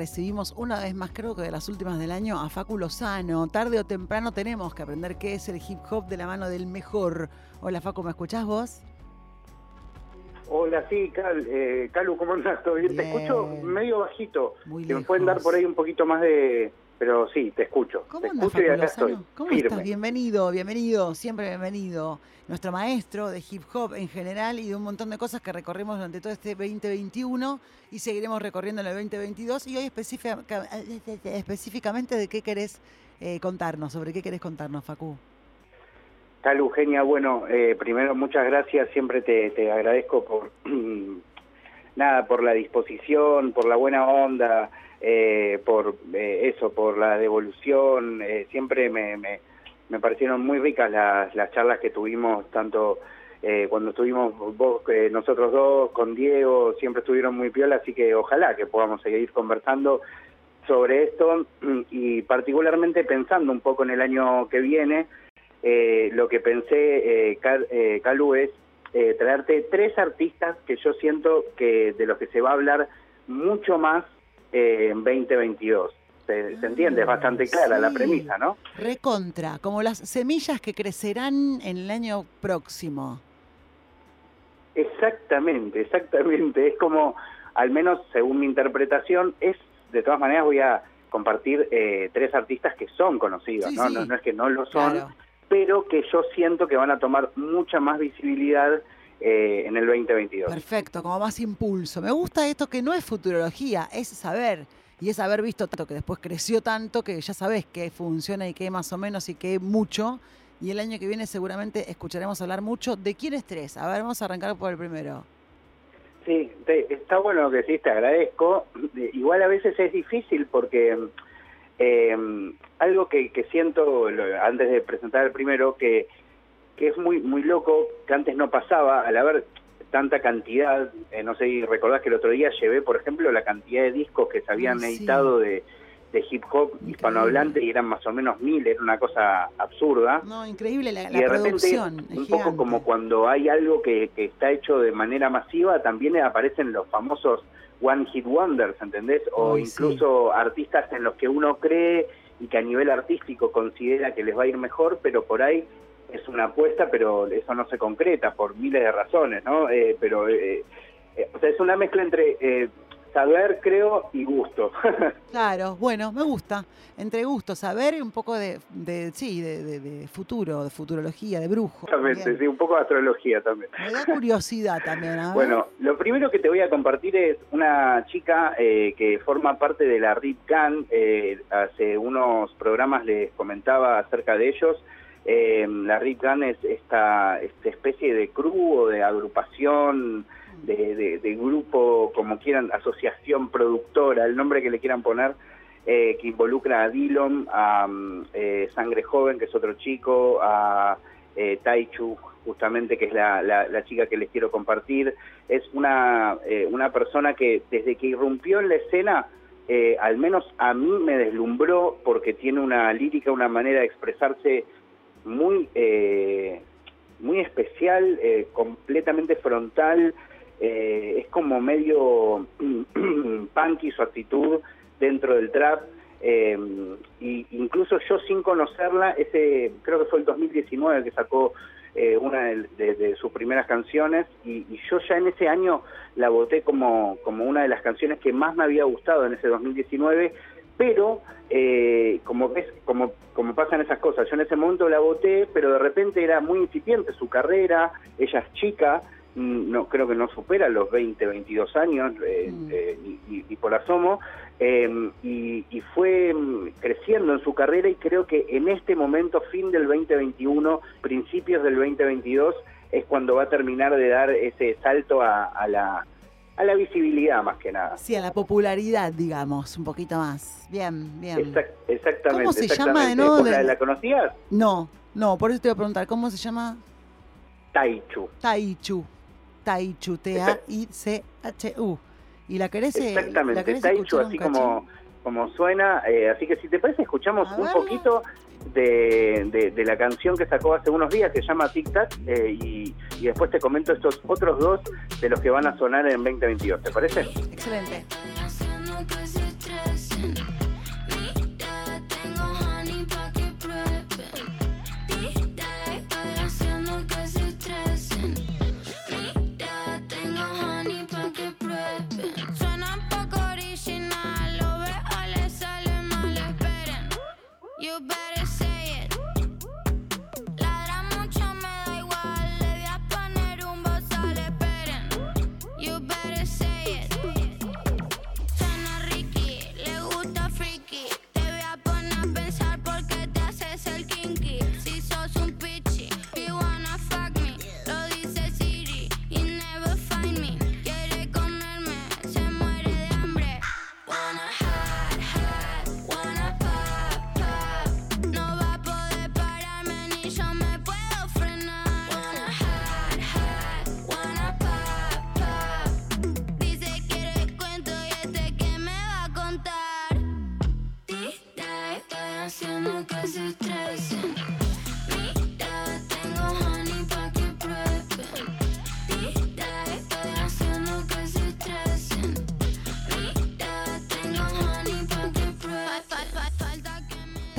recibimos una vez más, creo que de las últimas del año, a Facu Lozano. Tarde o temprano tenemos que aprender qué es el hip hop de la mano del mejor. Hola Facu, ¿me escuchás vos? Hola, sí, Cal, eh, Calu, ¿cómo andas? Te escucho medio bajito. Muy que me pueden dar por ahí un poquito más de... Pero sí, te escucho. ¿Cómo te andas, escucho y Facu acá estoy. Lozano? ¿Cómo firme. estás? Bienvenido, bienvenido, siempre bienvenido. Nuestro maestro de hip hop en general y de un montón de cosas que recorrimos durante todo este 2021 y seguiremos recorriendo en el 2022. Y hoy específica- específicamente de qué querés eh, contarnos, sobre qué querés contarnos, Facu. Tal Eugenia, bueno, eh, primero muchas gracias, siempre te, te agradezco por nada, por la disposición, por la buena onda, eh, por eh, eso, por la devolución, eh, siempre me, me, parecieron muy ricas las, las charlas que tuvimos, tanto eh, cuando estuvimos vos, eh, nosotros dos, con Diego, siempre estuvieron muy piola, así que ojalá que podamos seguir conversando sobre esto y particularmente pensando un poco en el año que viene, eh, lo que pensé, Cal- Calu, es eh, traerte tres artistas que yo siento que de los que se va a hablar mucho más eh, en 2022. ¿Se, se entiende? Es bastante clara la premisa, ¿no? Recontra, como las semillas que crecerán en el año próximo. Exactamente, exactamente. Es como, al menos según mi interpretación, es, de todas maneras voy a compartir eh, tres artistas que son conocidos, Sí, ¿no? sí. ¿no? No es que no lo son, Claro. Pero que yo siento que van a tomar mucha más visibilidad eh, en el 2022. Perfecto, como más impulso. Me gusta esto que no es futurología, es saber. Y es haber visto tanto que después creció tanto que ya sabes qué funciona y qué más o menos y qué mucho. Y el año que viene seguramente escucharemos hablar mucho de quiénes tres. A ver, vamos a arrancar por el primero. Sí, te- está bueno lo que decís, te agradezco. Igual a veces es difícil porque eh, algo que, que siento lo- antes de presentar el primero, que, que es muy muy loco, que antes no pasaba, al haber tanta cantidad, eh, no sé si recordás que el otro día llevé, por ejemplo, la cantidad de discos que se habían sí. editado de, de hip hop hispanohablante y eran más o menos mil, era una cosa absurda. No, increíble la, y la de repente, producción. es un poco como cuando hay algo que, que está hecho de manera masiva, también aparecen los famosos One Hit Wonders, ¿entendés? O sí. incluso artistas en los que uno cree y que a nivel artístico considera que les va a ir mejor, pero por ahí es una apuesta, pero eso no se concreta por miles de razones, ¿no? Eh, pero, eh, eh, o sea, es una mezcla entre eh, saber, creo, y gusto. Claro, bueno, me gusta. Entre gusto, saber y un poco de, de sí, de, de- de futuro, de futurología, de brujo. Exactamente, sí, un poco de astrología también. Me da curiosidad también. Bueno, lo primero que te voy a compartir es una chica eh, que forma parte de la RIP Can. eh, hace unos programas les comentaba acerca de ellos. Eh, la RIP Can es esta, esta especie de crew o de agrupación, de, grupo, como quieran, asociación productora, el nombre que le quieran poner, eh, que involucra a Dillon, a mm, eh, Sangre Joven, que es otro chico, a eh, Taichu, justamente, que es la, la- la chica que les quiero compartir. Es una, eh, una persona que desde que irrumpió en la escena, al menos a mí me deslumbró porque tiene una lírica, una manera de expresarse muy, muy especial, completamente frontal. Eh, es como medio punky su actitud dentro del trap. eh, y incluso yo sin conocerla, ese creo que fue el 2019 que sacó eh, una de, sus primeras canciones y, yo ya en ese año la voté como, como una de las canciones que más me había gustado en ese 2019, pero eh, como ves, como, como pasan esas cosas, yo en ese momento la voté, pero de repente era muy incipiente su carrera, ella es chica, no creo que no supera los 20, 22 años, eh, Mm. eh, y, y- por asomo, eh, y, y fue mm, creciendo en su carrera y creo que en este momento, fin del 2021, principios del 2022, es cuando va a terminar de dar ese salto a, a la, a la visibilidad más que nada. Sí, a la popularidad, digamos, un poquito más. Bien, bien. Exact- exactamente. ¿Cómo se llama de nuevo ¿Vos de- la, la conocías? No, no, por eso te iba a preguntar, ¿cómo se llama? Taichu. Taichu. Taichu, T-A-I-C-H-U. ¿Y la querés, eh, Exactamente, la querés Taichu, así como, como suena. eh, así que si te parece, escuchamos A un ver. poquito de, de- de la canción que sacó hace unos días, que se llama Tic Tac, eh, y, y después te comento estos otros dos de los que van a sonar en 2022. ¿Te parece? Excelente.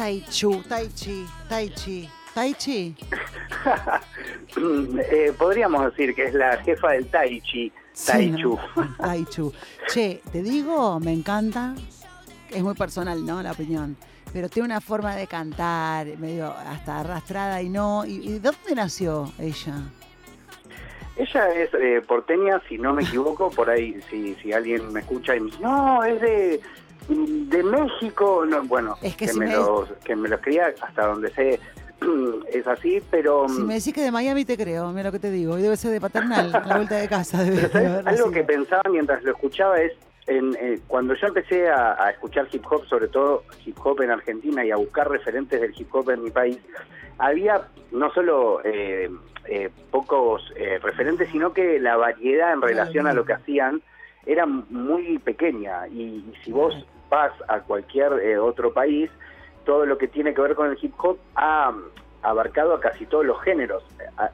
Tai Chu, Tai Chi, Tai Chi, Tai Chi. Eh, podríamos decir que es la jefa del Tai Chi, Tai Sí. Tai Chu. Che, te digo, me encanta. Es muy personal, ¿no? La opinión. Pero tiene una forma de cantar, medio hasta arrastrada y no. ¿Y, y dónde nació ella? Ella es eh, porteña, si no me equivoco, por ahí, si, si alguien me escucha y me dice, no, es de, de México, no, bueno, Es que que, si me me- los, que me los cría hasta donde sé, es así, pero... Si me decís que de Miami te creo, mira lo que te digo. Y debe ser de paternal, a la vuelta de casa. Debe, ¿sabes? Algo que pensaba mientras lo escuchaba es, en, eh, cuando yo empecé a, a escuchar hip hop, sobre todo hip hop en Argentina y a buscar referentes del hip hop en mi país, había no solo eh, eh, pocos eh, referentes, sino que la variedad en relación a lo que hacían era muy pequeña. Y, y si vos vas a cualquier eh, otro país, todo lo que tiene que ver con el hip hop ha abarcado a casi todos los géneros.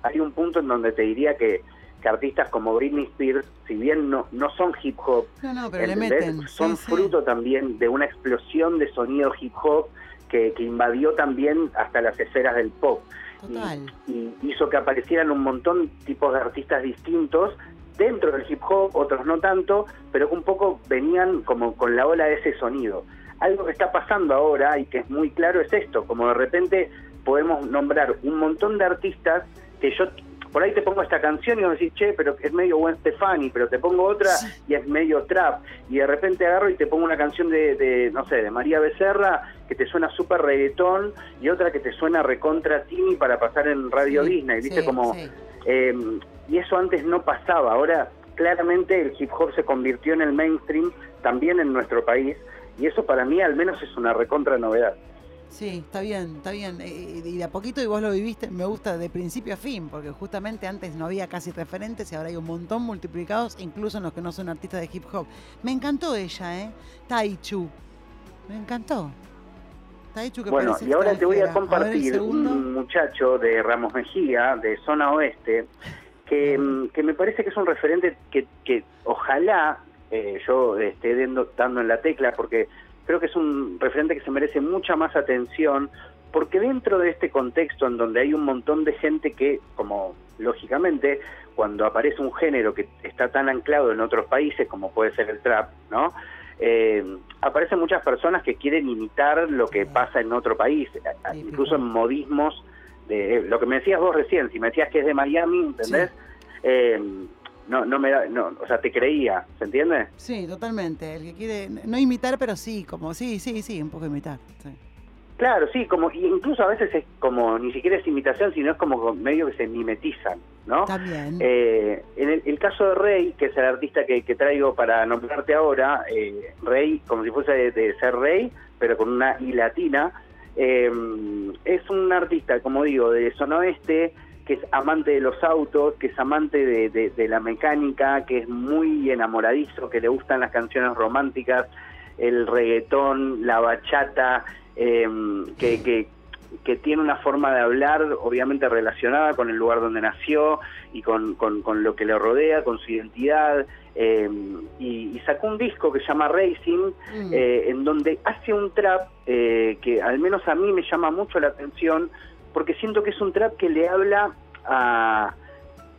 Hay un punto en donde te diría que, que artistas como Britney Spears, si bien no, no son hip hop, No, no, pero le ¿entendés? meten. son sí, sí. fruto también de una explosión de sonido hip hop que, que invadió también hasta las esferas del pop Total. y, y hizo que aparecieran un montón tipos de artistas distintos dentro del hip hop, otros no tanto, pero un poco venían como con la ola de ese sonido. Algo que está pasando ahora y que es muy claro es esto, como de repente podemos nombrar un montón de artistas que yo por ahí te pongo esta canción y vos decís, che, pero es medio Gwen Stefani, pero te pongo otra y es medio trap, y de repente agarro y te pongo una canción de, de, no sé, de María Becerra que te suena súper reggaetón y otra que te suena recontra Tini para pasar en Radio Sí, Disney, ¿viste? sí, como eh, y eso antes no pasaba. Ahora, claramente el hip hop se convirtió en el mainstream también en nuestro país. Y eso para mí al menos es una recontra novedad. Sí, está bien, está bien. Eh, Y de a poquito, y vos lo viviste, me gusta de principio a fin, porque justamente antes no había casi referentes y ahora hay un montón multiplicados, incluso en los que no son artistas de hip hop. Me encantó ella, ¿eh? Tai Chu. Me encantó. Tai Chu que Bueno, y ahora te voy a ver compartir un muchacho de Ramos Mejía, de Zona Oeste, que, mm, que me parece que es un referente que, que ojalá eh, yo esté dando, dando en la tecla, porque creo que es un referente que se merece mucha más atención, porque dentro de este contexto en donde hay un montón de gente que, como lógicamente, cuando aparece un género que está tan anclado en otros países, como puede ser el trap, ¿no? Eh, aparecen muchas personas que quieren imitar lo que pasa en otro país, incluso en modismos de lo que me decías vos recién, si me decías que es de Miami, ¿entendés? Eh, no, no me da, no, o sea, te creía, ¿se entiende? Sí, totalmente. El que quiere, no imitar, pero sí, como, sí, sí, sí, un poco imitar. sí. Claro, sí, como y incluso a veces es como ni siquiera es imitación, sino es como medio que se mimetizan, ¿no? También. Eh, en el, el caso de Rey, que es el artista que, que traigo para nombrarte ahora, eh, Rey, como si fuese de, de ser rey, pero con una I latina, eh, es un artista, como digo, de zona que es amante de los autos, que es amante de la mecánica, que es muy enamoradizo, que le gustan las canciones románticas, el reggaetón, la bachata, eh, que, que, que tiene una forma de hablar obviamente relacionada con el lugar donde nació y con, con, con lo que le rodea, con su identidad, eh, y, y sacó un disco que se llama Racing, Mm. eh, en donde hace un trap eh, que al menos a mí me llama mucho la atención, porque siento que es un trap que le habla a,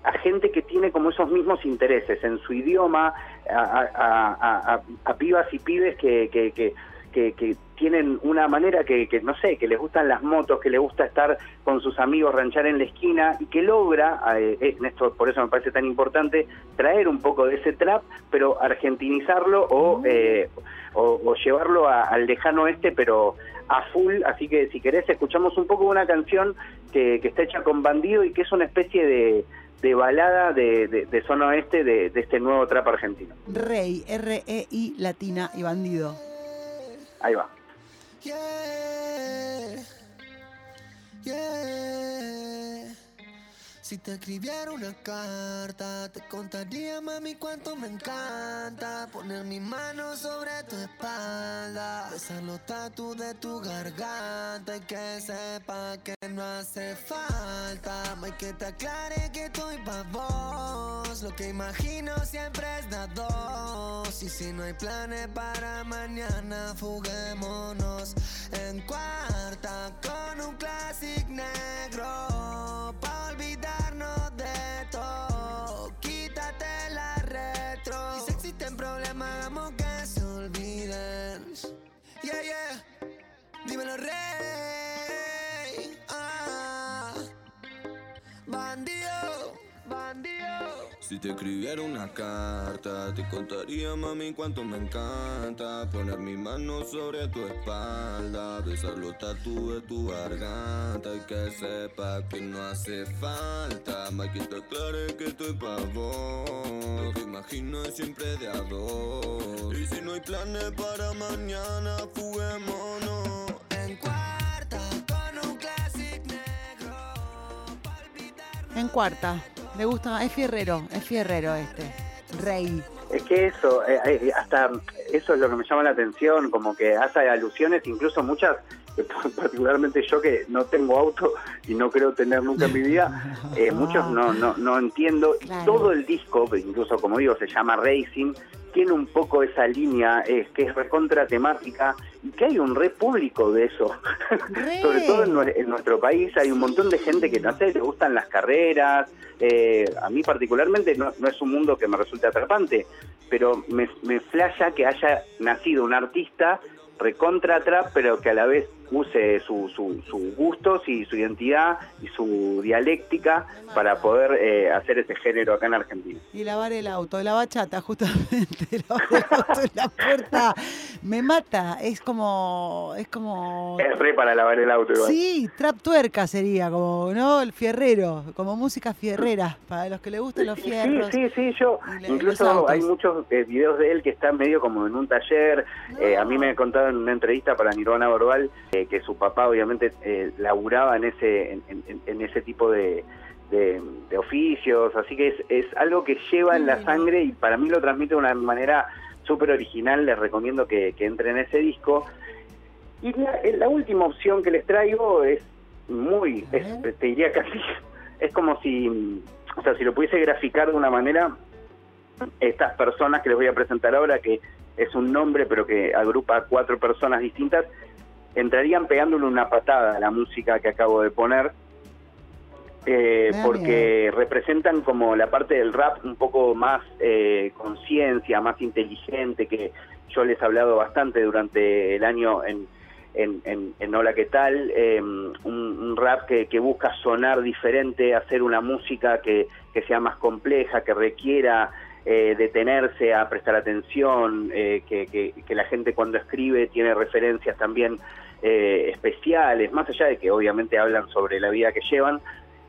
a gente que tiene como esos mismos intereses en su idioma, a, a- a- a- a pibas y pibes que, que, que, que- que tienen una manera que, que, no sé, que les gustan las motos, que les gusta estar con sus amigos, ranchar en la esquina y que logra, eh, esto por eso me parece tan importante, traer un poco de ese trap, pero argentinizarlo o, eh, o, o llevarlo a- al lejano oeste, pero a full. Así que si querés, escuchamos un poco una canción que, que está hecha con bandido y que es una especie de, de balada de, de, de zona oeste de, de este nuevo trap argentino. Rey, R-E-I, latina y bandido. Ahí va. Si te escribiera una carta, te contaría, mami, cuánto me encanta poner mis manos sobre tu espalda. Besar los tatu de tu garganta y que sepa que no hace falta. May que te aclare que estoy pa' vos. Lo que imagino siempre es dar dos. Y si no hay planes para mañana, fuguémonos en cuarta con un classic negro. Rey. Ah. Bandido, bandido. Si te escribiera una carta, te contaría, mami, cuánto me encanta poner mi mano sobre tu espalda, besar los tatu de tu garganta y que sepa que no hace falta, más que te aclare que estoy pa' vos. Que imagino siempre de a. Y si no hay planes para mañana, fuguémonos. En cuarta. Le gusta, es fierrero, es fierrero este. Rey. Es que eso, eh, eh, hasta eso es lo que me llama la atención, como que hace alusiones, incluso muchas, eh, particularmente yo que no tengo auto y no creo tener nunca en mi vida, eh, muchos no, no, no entiendo. Y Claro. todo el disco, incluso como digo, se llama Racing, tiene un poco esa línea es que es recontra temática y que hay un re público de eso. Re. Sobre todo en, nue- en nuestro país hay un montón de gente que no sé, le gustan las carreras. eh, a mí particularmente no, no es un mundo que me resulte atrapante, pero me, me flasha que haya nacido un artista recontra trap, pero que a la vez use su- su- sus gustos y su identidad y su dialéctica para poder eh, hacer ese género acá en Argentina. Y lavar el auto, la bachata, justamente. Lavar el auto en la puerta. Me mata. Es como. Es como. Es re para lavar el auto igual. Sí, trap tuerca sería, como, ¿no? El fierrero, como música fierrera, para los que le gustan los Sí, fierros. sí, sí, yo y le- los incluso hay muchos eh, videos de él que están medio como en un taller. Eh, a mí me contaron en una entrevista para Nirvana Verbal que su papá obviamente eh, laburaba en ese en, en- en ese tipo de, de- de oficios, así que es, es algo que lleva en la sangre y para mí lo transmite de una manera súper original. Les recomiendo que, que entren en ese disco. Y la, eh, la última opción que les traigo es muy, es- te diría casi, es como si, o sea, si lo pudiese graficar de una manera, estas personas que les voy a presentar ahora, que es un nombre pero que agrupa a cuatro personas distintas, entrarían pegándole una patada a la música que acabo de poner, eh, da porque representan como la parte del rap un poco más eh, conciencia, más inteligente, que yo les he hablado bastante durante el año en, en, en- en Hola, ¿qué tal? Eh, un, un rap que, que busca sonar diferente, hacer una música que, que sea más compleja, que requiera eh, detenerse a prestar atención, eh, que, la gente cuando escribe tiene referencias también eh, especiales, más allá de que obviamente hablan sobre la vida que llevan.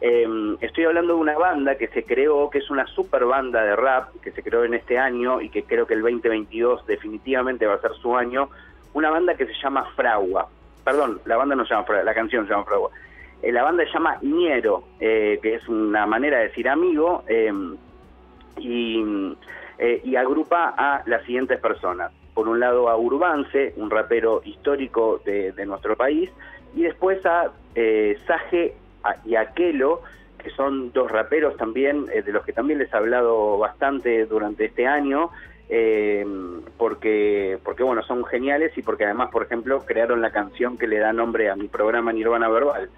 Eh, estoy hablando de una banda que se creó, que es una super banda de rap, que se creó en este año y que creo que el 2022 definitivamente va a ser su año, una banda que se llama Fragua. Perdón, la banda no se llama Fragua, la canción se llama Fragua. Eh, la banda se llama Niero, que es una manera de decir amigo, eh, y, eh, y agrupa a las siguientes personas. Por un lado a Urbance, un rapero histórico de, nuestro país, y después a eh, Saje a- y Aquelo, que son dos raperos también, eh, de los que también les he hablado bastante durante este año, eh, porque, porque bueno, son geniales y porque además, por ejemplo, crearon la canción que le da nombre a mi programa Nirvana Verbal.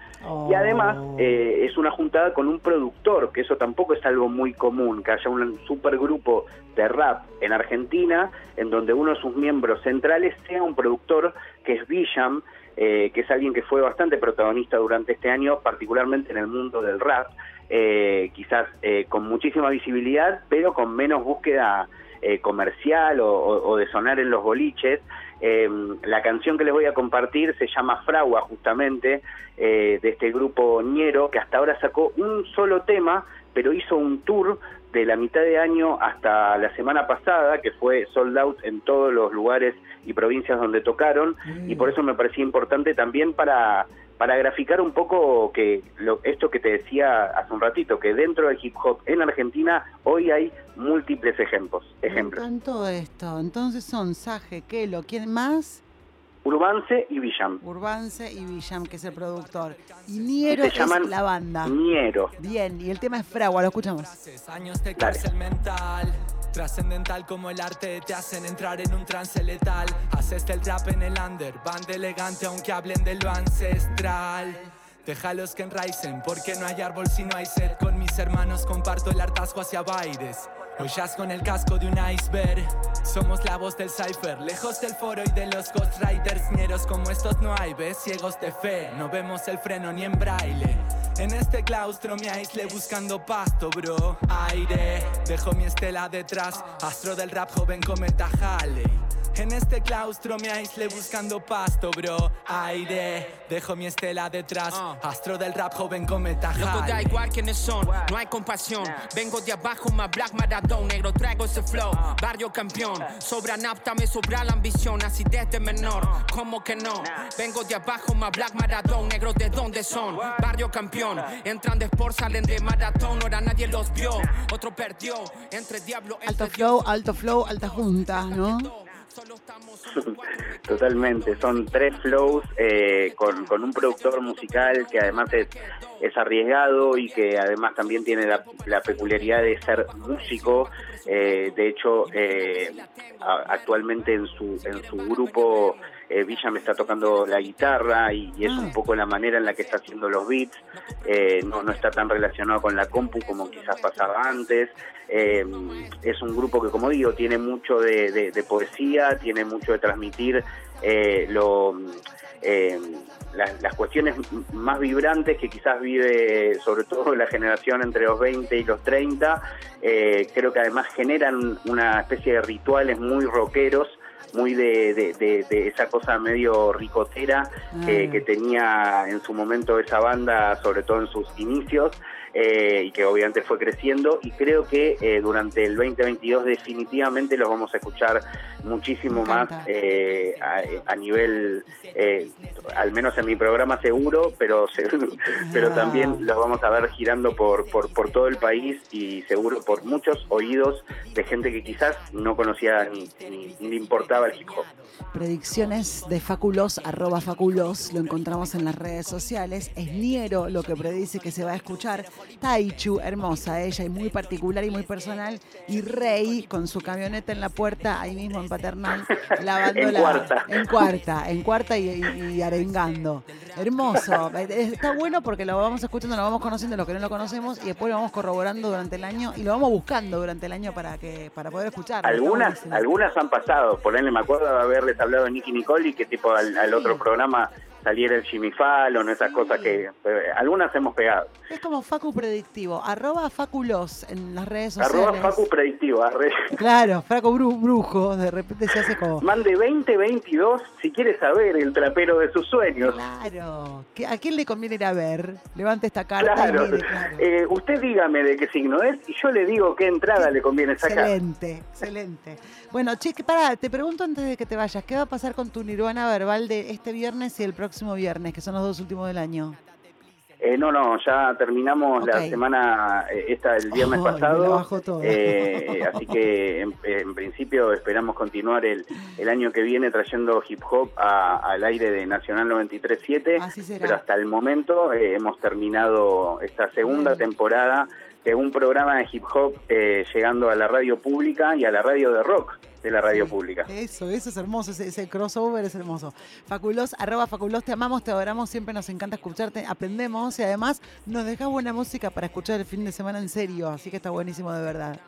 Y además Oh. eh, es una juntada con un productor, que eso tampoco es algo muy común, que haya un supergrupo de rap en Argentina, en donde uno de sus miembros centrales sea un productor que es Villam, eh, que es alguien que fue bastante protagonista durante este año, particularmente en el mundo del rap, eh, quizás eh, con muchísima visibilidad, pero con menos búsqueda eh, comercial o, o- o de sonar en los boliches. Eh, la canción que les voy a compartir se llama Fragua, justamente, eh, de este grupo ñero, que hasta ahora sacó un solo tema, pero hizo un tour de la mitad de año hasta la semana pasada, que fue sold out en todos los lugares y provincias donde tocaron, y por eso me parecía importante también para, para graficar un poco que lo, esto que te decía hace un ratito, que dentro del hip hop en Argentina hoy hay múltiples ejemplos. Me ejemplos. encantó esto. Entonces son Saje, Kelo, ¿quién más? Urbance y Villam. Urbance y Villam, que es el productor. Y Niero es la banda. Niero. Bien, y el tema es Fragua, lo escuchamos. Dale. Trascendental como el arte te hacen entrar en un trance letal. Haces del rap en el under, band elegante aunque hablen de lo ancestral. Déjalos que enraicen, porque no hay árbol si no hay sed. Con mis hermanos comparto el hartazgo hacia Baires. Hoy con el casco de un iceberg. Somos la voz del cipher, lejos del foro y de los ghostwriters. Ñeros como estos no hay, ves, ciegos de fe. No vemos el freno ni en braille. En este claustro me aislé buscando pasto, bro. Aire, dejo mi estela detrás. Astro del rap joven cometa Halley. En este claustro me aislé buscando pasto, bro. Aire, dejo mi estela detrás. Astro del rap joven cometa Loco, da igual quiénes son, no hay compasión. Vengo de abajo, más Black Maradón, negro, traigo ese flow. Barrio campeón, sobra napta, me sobra la ambición, así desde menor. ¿Cómo que no? Vengo de abajo, más Black Maradón, negro, ¿de dónde son? Barrio campeón, entran de sport, salen de maratón, ahora nadie los vio. Otro perdió, entre diablo, Alto entre flow, Dios. alto flow, alta junta, ¿no? Totalmente, son tres flows eh, con, con un productor musical que además es, es arriesgado y que además también tiene la, la peculiaridad de ser músico. Eh, de hecho, eh, actualmente en su, en su grupo eh, Villa me está tocando la guitarra y, y es Ah. un poco la manera en la que está haciendo los beats. Eh, no, no está tan relacionado con la compu como quizás pasaba antes. Eh, es un grupo que, como digo, tiene mucho de, de- de poesía, tiene mucho de transmitir lo, eh, las, las cuestiones más vibrantes que quizás vive sobre todo la generación entre los 20 y los 30. Eh, creo que además generan una especie de rituales muy rockeros muy de, de- de- de esa cosa medio ricotera que, Ah. que tenía en su momento esa banda, sobre todo en sus inicios, eh, y que obviamente fue creciendo. Y creo que eh, durante el 2022 definitivamente los vamos a escuchar muchísimo más eh, a, a nivel, eh, al menos en mi programa seguro, pero, pero Ah. también los vamos a ver girando por, por, por todo el país y seguro por muchos oídos de gente que quizás no conocía ni, ni- ni le importaba el hip hop. Predicciones de Faculos, arroba Faculos, lo encontramos en las redes sociales. Es Niero lo que predice que se va a escuchar. Taichu, hermosa ella y muy particular y muy personal. Y Rey con su camioneta en la puerta, ahí mismo en Paternal, lavando En la. cuarta. En cuarta, en cuarta y, y- y arengando. Hermoso. Está bueno porque lo vamos escuchando, lo vamos conociendo, lo que no lo conocemos, y después lo vamos corroborando durante el año y lo vamos buscando durante el año para que para poder escucharlo. Está Algunas, algunas han pasado, por él me acuerdo de haberles hablado de Nicky Nicole y que tipo al, al otro programa saliera el Jimmy Fallon, esas cosas que eh, algunas hemos pegado. Es como Facu Predictivo, arroba Faculos en las redes sociales. Arroba Facu Predictivo, arre- Claro, Facu Bru- Brujo, de repente se hace como... mande 2022 si quiere saber el trapero de sus sueños. Claro, ¿qué- ¿a quién le conviene ir a ver? Levante esta carta Claro, y mire, claro. Eh, usted dígame de qué signo es y yo le digo qué entrada le conviene sacar. Excelente, excelente. Bueno, que pará, te pregunto antes de que te vayas, ¿qué va a pasar con tu nirvana verbal de este viernes y el próximo viernes, que son los dos últimos del año? Eh, no, no, ya terminamos la semana, eh, esta el viernes la pasado. Eh, así que en, en principio esperamos continuar el, el año que viene trayendo hip hop a- al aire de Nacional 93.7. Así será. Pero hasta el momento eh, hemos terminado esta segunda temporada de un programa de hip hop eh, llegando a la radio pública y a la radio de rock de la radio pública. Eso, eso es hermoso, ese, ese crossover es hermoso. Faculos, arroba Faculos, te amamos, te adoramos, siempre nos encanta escucharte, aprendemos y además nos dejas buena música para escuchar el fin de semana en serio, así que está buenísimo de verdad.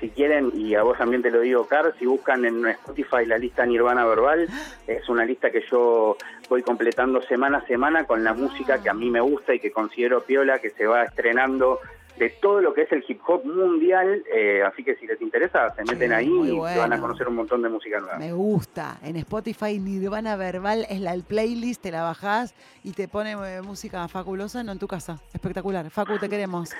Si quieren, y a vos también te lo digo, Car, si buscan en Spotify la lista Nirvana Verbal, es una lista que yo voy completando semana a semana con la música que a mí me gusta y que considero piola, que se va estrenando de todo lo que es el hip hop mundial. eh, así que si les interesa, se meten Sí, ahí y bueno. van a conocer un montón de música nueva. Me gusta. En Spotify Nirvana Verbal es la el playlist, te la bajás y te pone eh, música fabulosa, no en tu casa. Espectacular. Facu, te queremos.